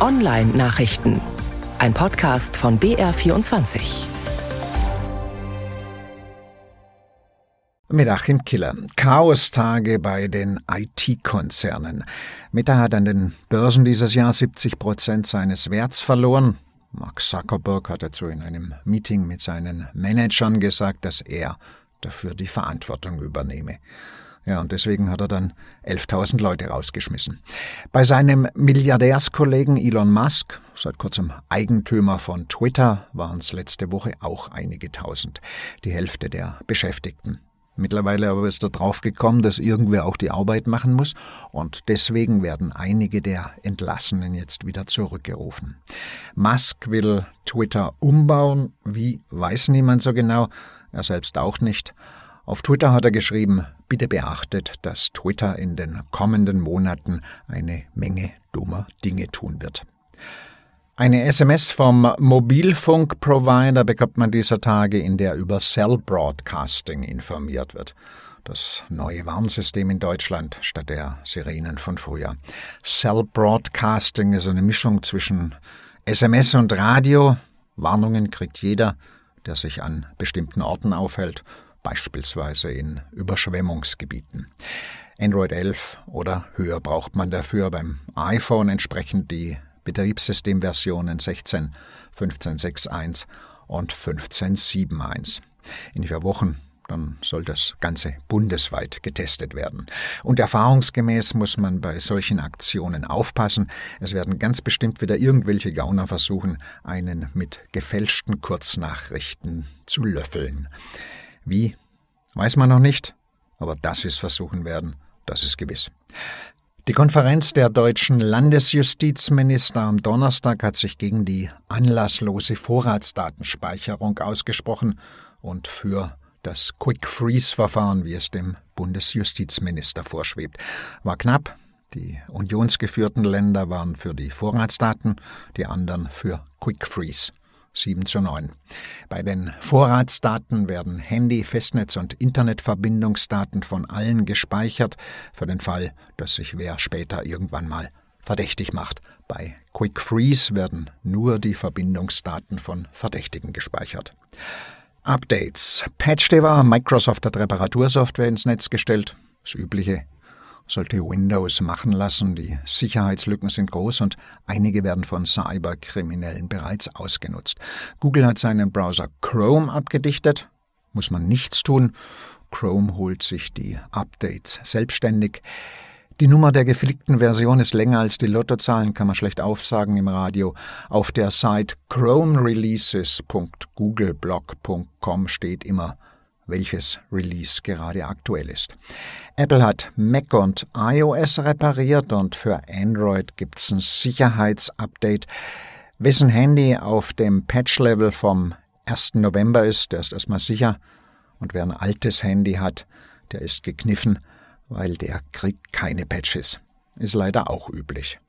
Online-Nachrichten. Ein Podcast von BR24. Mit Achim Killer. Chaostage bei den IT-Konzernen. Meta hat an den Börsen dieses Jahr 70 Prozent seines Werts verloren. Mark Zuckerberg hat dazu in einem Meeting mit seinen Managern gesagt, dass er dafür die Verantwortung übernehme. Ja, und deswegen hat er dann 11.000 Leute rausgeschmissen. Bei seinem Milliardärskollegen Elon Musk, seit kurzem Eigentümer von Twitter, waren es letzte Woche auch einige Tausend, die Hälfte der Beschäftigten. Mittlerweile aber ist er draufgekommen, dass irgendwer auch die Arbeit machen muss und deswegen werden einige der Entlassenen jetzt wieder zurückgerufen. Musk will Twitter umbauen, wie weiß niemand so genau, er selbst auch nicht. Auf Twitter hat er geschrieben, bitte beachtet, dass Twitter in den kommenden Monaten eine Menge dummer Dinge tun wird. Eine SMS vom Mobilfunkprovider bekommt man dieser Tage, in der über Cell Broadcasting informiert wird. Das neue Warnsystem in Deutschland statt der Sirenen von früher. Cell Broadcasting ist eine Mischung zwischen SMS und Radio. Warnungen kriegt jeder, der sich an bestimmten Orten aufhält, beispielsweise in Überschwemmungsgebieten. Android 11 oder höher braucht man dafür beim iPhone entsprechend die Betriebssystemversionen 16, 15.6.1 und 15.7.1. In vier Wochen dann soll das Ganze bundesweit getestet werden. Und erfahrungsgemäß muss man bei solchen Aktionen aufpassen. Es werden ganz bestimmt wieder irgendwelche Gauner versuchen, einen mit gefälschten Kurznachrichten zu löffeln. Wie? Weiß man noch nicht, aber dass sie es versuchen werden, das ist gewiss. Die Konferenz der deutschen Landesjustizminister am Donnerstag hat sich gegen die anlasslose Vorratsdatenspeicherung ausgesprochen und für das Quick-Freeze-Verfahren, wie es dem Bundesjustizminister vorschwebt. War knapp. Die unionsgeführten Länder waren für die Vorratsdaten, die anderen für Quick-Freeze. 7 zu 9. Bei den Vorratsdaten werden Handy-, Festnetz- und Internetverbindungsdaten von allen gespeichert, für den Fall, dass sich wer später irgendwann mal verdächtig macht. Bei Quick Freeze werden nur die Verbindungsdaten von Verdächtigen gespeichert. Updates. PatchDever, Microsoft hat Reparatursoftware ins Netz gestellt. Das übliche sollte Windows machen lassen. Die Sicherheitslücken sind groß und einige werden von Cyberkriminellen bereits ausgenutzt. Google hat seinen Browser Chrome abgedichtet. Muss man nichts tun. Chrome holt sich die Updates selbstständig. Die Nummer der geflickten Version ist länger als die Lottozahlen, kann man schlecht aufsagen im Radio. Auf der Site chromereleases.googleblock.com steht immer welches Release gerade aktuell ist. Apple hat Mac und iOS repariert und für Android gibt es ein Sicherheitsupdate. Wessen Handy auf dem Patch-Level vom 1. November ist, der ist erstmal sicher. Und wer ein altes Handy hat, der ist gekniffen, weil der kriegt keine Patches. Ist leider auch üblich.